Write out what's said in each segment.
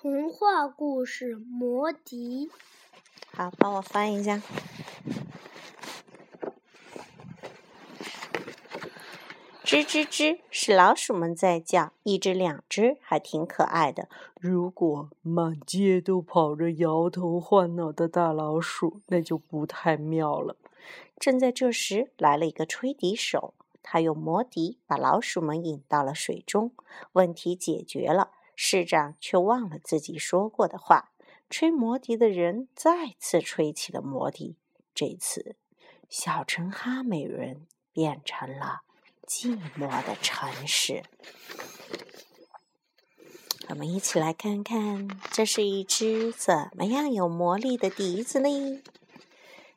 童话故事《魔笛》。好，帮我翻一下。吱吱吱，是老鼠们在叫，一只两只，还挺可爱的。如果满街都跑着摇头晃脑的大老鼠，那就不太妙了。正在这时，来了一个吹笛手，他用魔笛把老鼠们引到了水中，问题解决了。市长却忘了自己说过的话。吹魔笛的人再次吹起了魔笛。这次，小城哈美人变成了寂寞的城市。我们一起来看看，这是一只怎么样有魔力的笛子呢？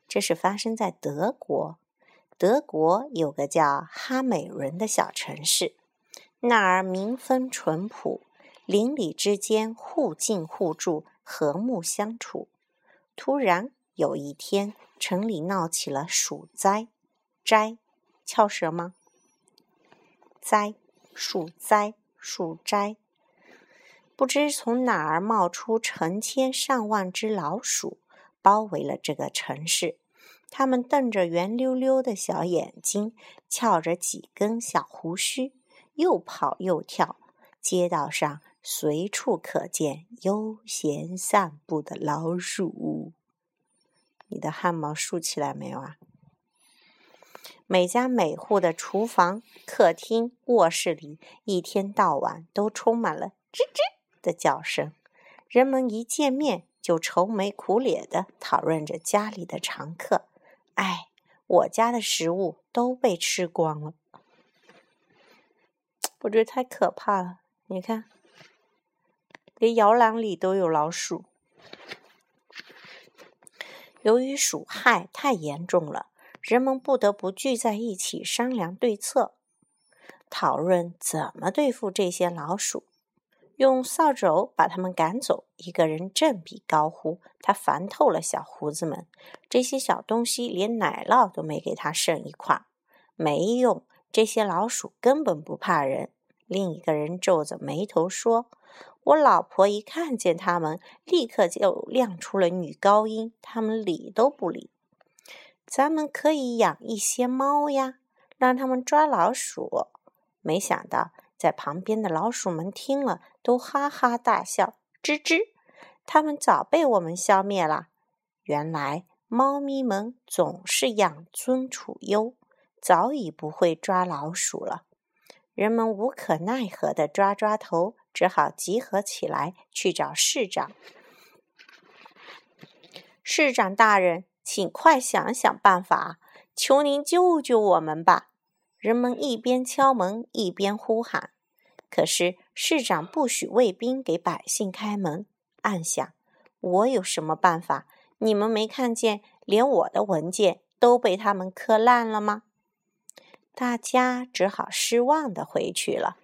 这是发生在德国。德国有个叫哈美伦的小城市，那儿民风淳朴。邻里之间互敬互助，和睦相处。突然有一天，城里闹起了鼠灾。灾，翘舌吗？灾，鼠灾，鼠灾。不知从哪儿冒出成千上万只老鼠，包围了这个城市。它们瞪着圆溜溜的小眼睛，翘着几根小胡须，又跑又跳。街道上。随处可见悠闲散步的老鼠。你的汗毛竖起来没有啊？每家每户的厨房、客厅、卧室里，一天到晚都充满了吱吱的叫声。人们一见面就愁眉苦脸的讨论着家里的常客。哎，我家的食物都被吃光了，我觉得太可怕了。你看。连摇篮里都有老鼠。由于鼠害太严重了，人们不得不聚在一起商量对策，讨论怎么对付这些老鼠。用扫帚把它们赶走。一个人振臂高呼：“他烦透了小胡子们，这些小东西连奶酪都没给他剩一块。”没用，这些老鼠根本不怕人。另一个人皱着眉头说。我老婆一看见他们，立刻就亮出了女高音，他们理都不理。咱们可以养一些猫呀，让他们抓老鼠。没想到，在旁边的老鼠们听了，都哈哈大笑，吱吱。他们早被我们消灭了。原来，猫咪们总是养尊处优，早已不会抓老鼠了。人们无可奈何的抓抓头。只好集合起来去找市长。市长大人，请快想想办法，求您救救我们吧！人们一边敲门一边呼喊。可是市长不许卫兵给百姓开门，暗想：我有什么办法？你们没看见，连我的文件都被他们磕烂了吗？大家只好失望的回去了。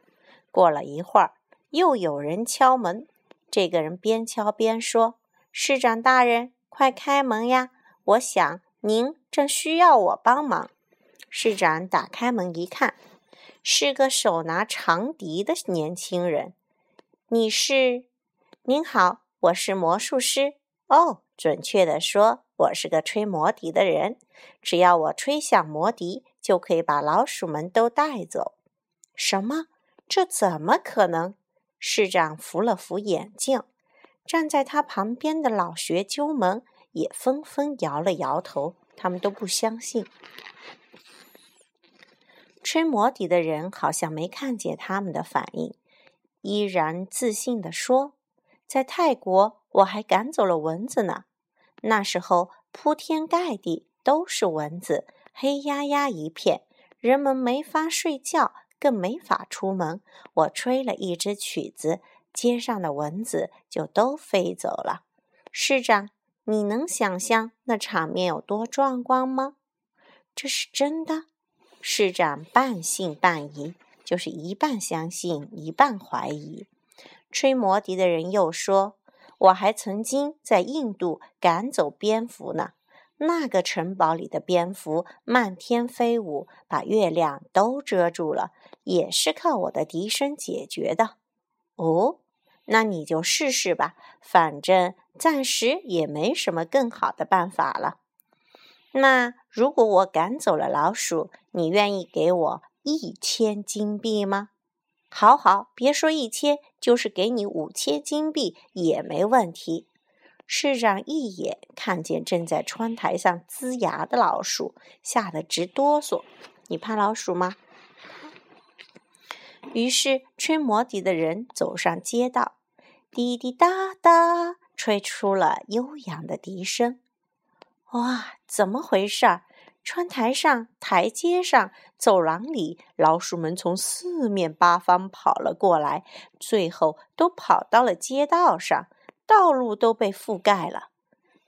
过了一会儿。又有人敲门，这个人边敲边说：“市长大人，快开门呀！我想您正需要我帮忙。”市长打开门一看，是个手拿长笛的年轻人。“你是？您好，我是魔术师。哦，准确的说，我是个吹魔笛的人。只要我吹响魔笛，就可以把老鼠们都带走。”什么？这怎么可能？市长扶了扶眼镜，站在他旁边的老学究们也纷纷摇了摇头，他们都不相信。吹魔笛的人好像没看见他们的反应，依然自信地说：“在泰国，我还赶走了蚊子呢。那时候铺天盖地都是蚊子，黑压压一片，人们没法睡觉。”更没法出门。我吹了一支曲子，街上的蚊子就都飞走了。市长，你能想象那场面有多壮观吗？这是真的。市长半信半疑，就是一半相信，一半怀疑。吹魔笛的人又说：“我还曾经在印度赶走蝙蝠呢。那个城堡里的蝙蝠漫天飞舞，把月亮都遮住了。”也是靠我的笛声解决的。哦，那你就试试吧，反正暂时也没什么更好的办法了。那如果我赶走了老鼠，你愿意给我一千金币吗？好好，别说一千，就是给你五千金币也没问题。市长一眼看见正在窗台上呲牙的老鼠，吓得直哆嗦。你怕老鼠吗？于是吹魔笛的人走上街道，滴滴答答，吹出了悠扬的笛声。哇，怎么回事？窗台上、台阶上、走廊里，老鼠们从四面八方跑了过来，最后都跑到了街道上，道路都被覆盖了。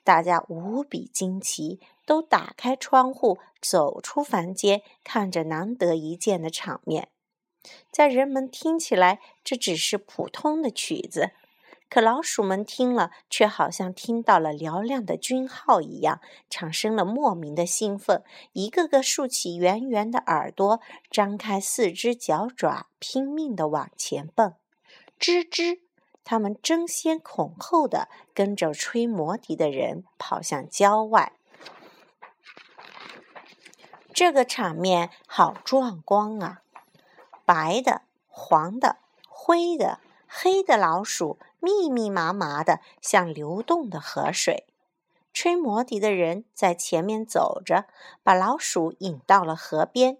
大家无比惊奇，都打开窗户，走出房间，看着难得一见的场面。在人们听起来，这只是普通的曲子。可老鼠们听了，却好像听到了嘹亮的军号一样，产生了莫名的兴奋，一个个竖起圆圆的耳朵，张开四只脚爪，拼命地往前蹦。吱吱，他们争先恐后地跟着吹魔笛的人跑向郊外。这个场面好壮观啊！白的、黄的、灰的。黑的老鼠密密麻麻的，像流动的河水。吹魔笛的人在前面走着，把老鼠引到了河边。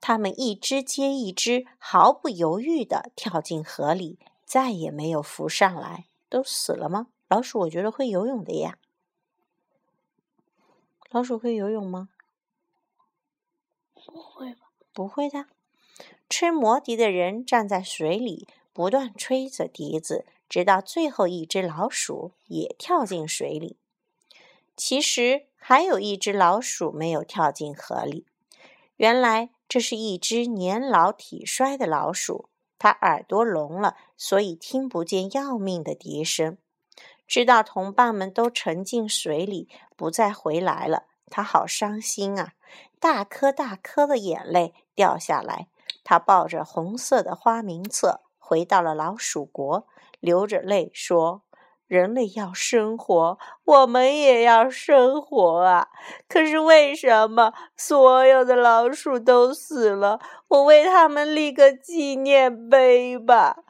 他们一只接一只，毫不犹豫地跳进河里，再也没有浮上来。都死了吗？老鼠，我觉得会游泳的呀。老鼠会游泳吗？不会吧？不会的。吹魔笛的人站在水里。不断吹着笛子，直到最后一只老鼠也跳进水里。其实还有一只老鼠没有跳进河里。原来这是一只年老体衰的老鼠，他耳朵聋了，所以听不见要命的笛声。知道同伴们都沉进水里，不再回来了，他好伤心啊！大颗大颗的眼泪掉下来。他抱着红色的花名册。回到了老鼠国，流着泪说：“人类要生活，我们也要生活啊！可是为什么所有的老鼠都死了？我为他们立个纪念碑吧。”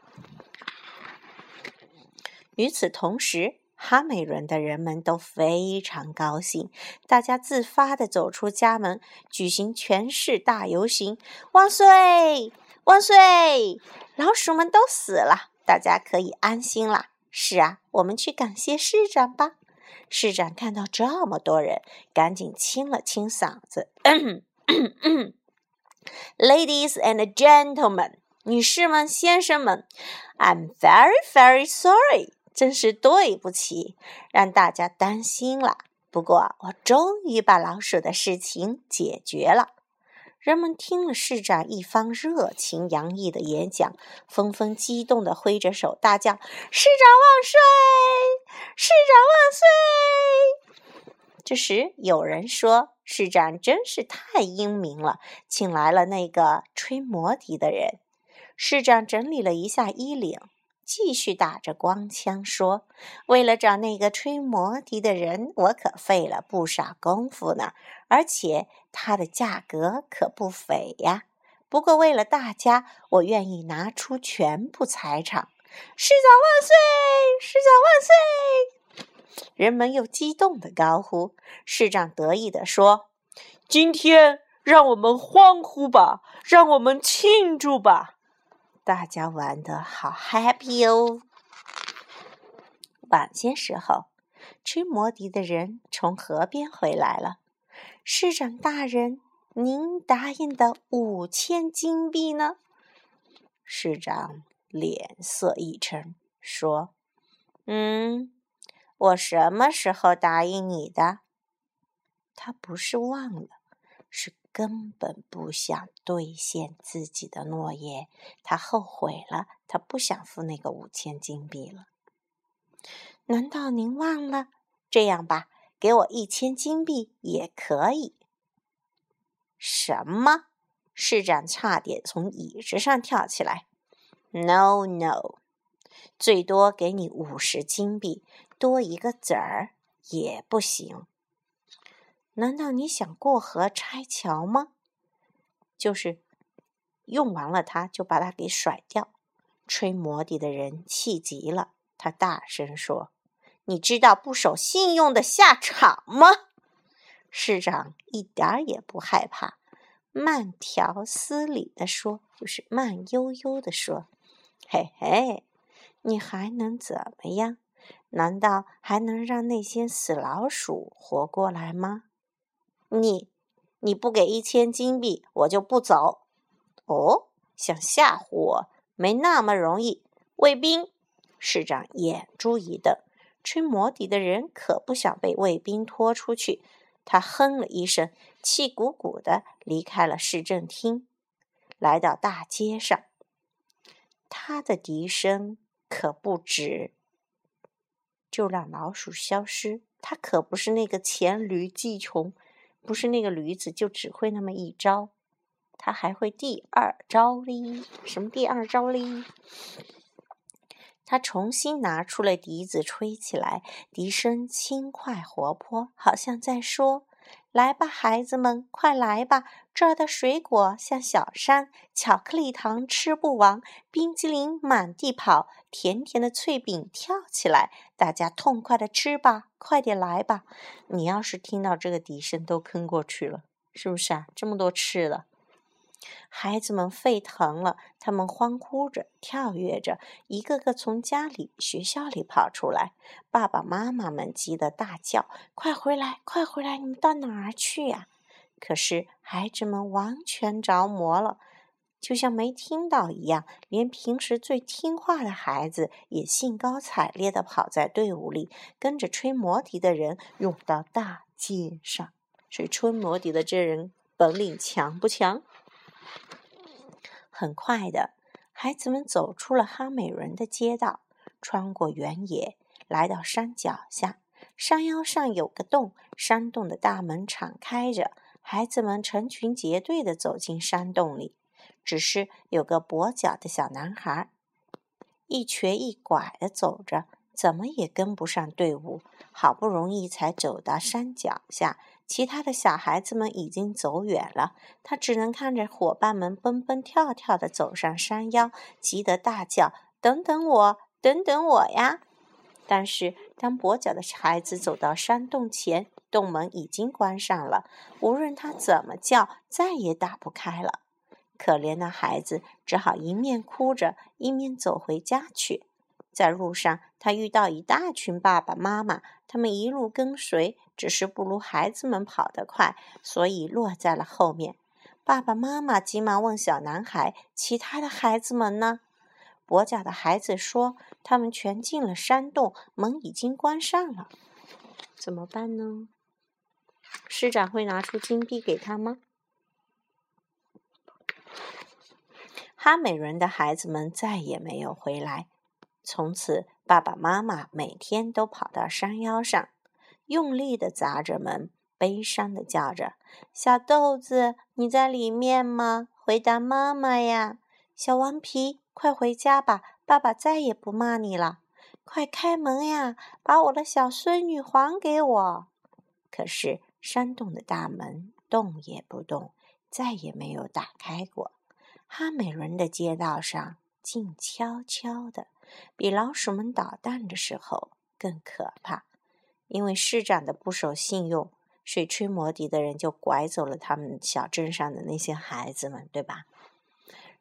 与此同时，哈美伦的人们都非常高兴，大家自发地走出家门，举行全市大游行，万岁！万岁！老鼠们都死了，大家可以安心啦。是啊，我们去感谢市长吧。市长看到这么多人，赶紧清了清嗓子：“Ladies and gentlemen，女士们、先生们，I'm very very sorry，真是对不起，让大家担心了。不过，我终于把老鼠的事情解决了。”人们听了市长一番热情洋溢的演讲，纷纷激动地挥着手大叫：“市长万岁！市长万岁！”这时，有人说：“市长真是太英明了，请来了那个吹魔笛的人。”市长整理了一下衣领。继续打着光枪说：“为了找那个吹魔笛的人，我可费了不少功夫呢，而且它的价格可不菲呀。不过为了大家，我愿意拿出全部财产。”市长万岁！市长万岁！人们又激动地高呼。市长得意地说：“今天让我们欢呼吧，让我们庆祝吧。”大家玩的好 happy 哦！晚些时候，吹魔笛的人从河边回来了。市长大人，您答应的五千金币呢？市长脸色一沉，说：“嗯，我什么时候答应你的？”他不是忘了，是。根本不想兑现自己的诺言，他后悔了，他不想付那个五千金币了。难道您忘了？这样吧，给我一千金币也可以。什么？市长差点从椅子上跳起来。No, no，最多给你五十金币，多一个子儿也不行。难道你想过河拆桥吗？就是用完了它，就把它给甩掉。吹魔笛的人气极了，他大声说：“你知道不守信用的下场吗？”市长一点也不害怕，慢条斯理地说，就是慢悠悠地说：“嘿嘿，你还能怎么样？难道还能让那些死老鼠活过来吗？你，你不给一千金币，我就不走。哦，想吓唬我？”没那么容易，卫兵。市长眼珠一瞪，吹魔笛的人可不想被卫兵拖出去。他哼了一声，气鼓鼓的离开了市政厅，来到大街上。他的笛声可不止，就让老鼠消失。他可不是那个黔驴技穷，不是那个驴子就只会那么一招。他还会第二招哩？什么第二招哩？他重新拿出了笛子，吹起来，笛声轻快活泼，好像在说：“来吧，孩子们，快来吧！这儿的水果像小山，巧克力糖吃不完，冰激凌满地跑，甜甜的脆饼跳起来，大家痛快的吃吧，快点来吧！你要是听到这个笛声，都坑过去了，是不是啊？这么多吃的。”孩子们沸腾了，他们欢呼着，跳跃着，一个个从家里、学校里跑出来。爸爸妈妈们急得大叫：“快回来，快回来！你们到哪儿去呀？”可是孩子们完全着魔了，就像没听到一样。连平时最听话的孩子也兴高采烈地跑在队伍里，跟着吹魔笛的人涌到大街上。所以，吹魔笛的这人本领强不强？很快的，孩子们走出了哈美伦的街道，穿过原野，来到山脚下。山腰上有个洞，山洞的大门敞开着，孩子们成群结队地走进山洞里。只是有个跛脚的小男孩，一瘸一拐地走着，怎么也跟不上队伍。好不容易才走到山脚下。其他的小孩子们已经走远了，他只能看着伙伴们蹦蹦跳跳地走上山腰，急得大叫：“等等我，等等我呀！”但是，当跛脚的孩子走到山洞前，洞门已经关上了，无论他怎么叫，再也打不开了。可怜的孩子只好一面哭着，一面走回家去。在路上，他遇到一大群爸爸妈妈，他们一路跟随，只是不如孩子们跑得快，所以落在了后面。爸爸妈妈急忙问小男孩：“其他的孩子们呢？”跛脚的孩子说：“他们全进了山洞，门已经关上了。”怎么办呢？市长会拿出金币给他吗？哈美伦的孩子们再也没有回来。从此，爸爸妈妈每天都跑到山腰上，用力地砸着门，悲伤地叫着：“小豆子，你在里面吗？回答妈妈呀！小顽皮，快回家吧，爸爸再也不骂你了。快开门呀，把我的小孙女还给我！”可是，山洞的大门动也不动，再也没有打开过。哈美伦的街道上静悄悄的。比老鼠们捣蛋的时候更可怕，因为市长的不守信用，水吹魔笛的人就拐走了他们小镇上的那些孩子们，对吧？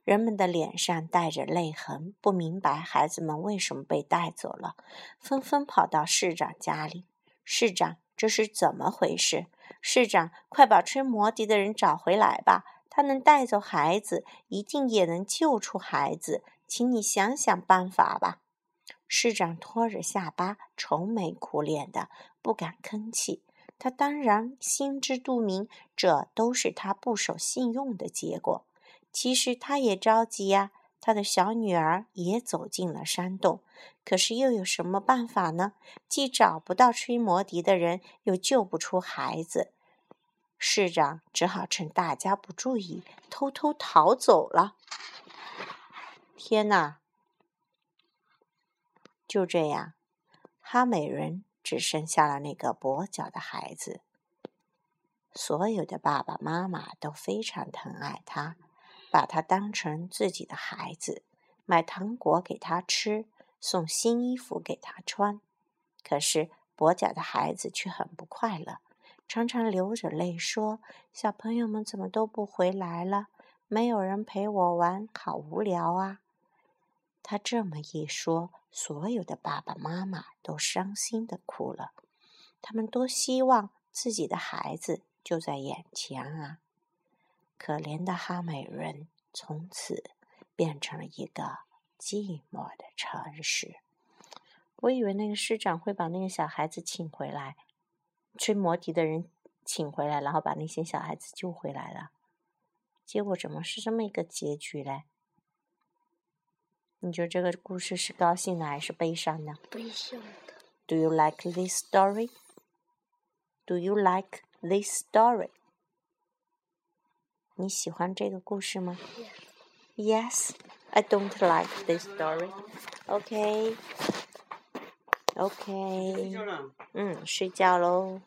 人们的脸上带着泪痕，不明白孩子们为什么被带走了，纷纷跑到市长家里。市长，这是怎么回事？市长，快把吹魔笛的人找回来吧！他能带走孩子，一定也能救出孩子。请你想想办法吧。市长拖着下巴，愁眉苦脸的，不敢吭气。他当然心知肚明，这都是他不守信用的结果。其实他也着急呀，他的小女儿也走进了山洞。可是又有什么办法呢？既找不到吹魔笛的人，又救不出孩子。市长只好趁大家不注意，偷偷逃走了。天哪！就这样，哈美人只剩下了那个跛脚的孩子。所有的爸爸妈妈都非常疼爱他，把他当成自己的孩子，买糖果给他吃，送新衣服给他穿。可是跛脚的孩子却很不快乐，常常流着泪说：“小朋友们怎么都不回来了？没有人陪我玩，好无聊啊！”他这么一说，所有的爸爸妈妈都伤心的哭了。他们多希望自己的孩子。就在眼前啊！可怜的哈美人从此变成了一个寂寞的城市。我以为那个师长会把那个小孩子请回来，吹魔笛的人请回来，然后把那些小孩子救回来了。结果怎么是这么一个结局嘞？你觉得这个故事是高兴的还是悲伤的？悲伤的。Do you like this story? Do you like? This story，你喜欢这个故事吗？Yes，I don't like this story. OK，OK，嗯，睡觉喽。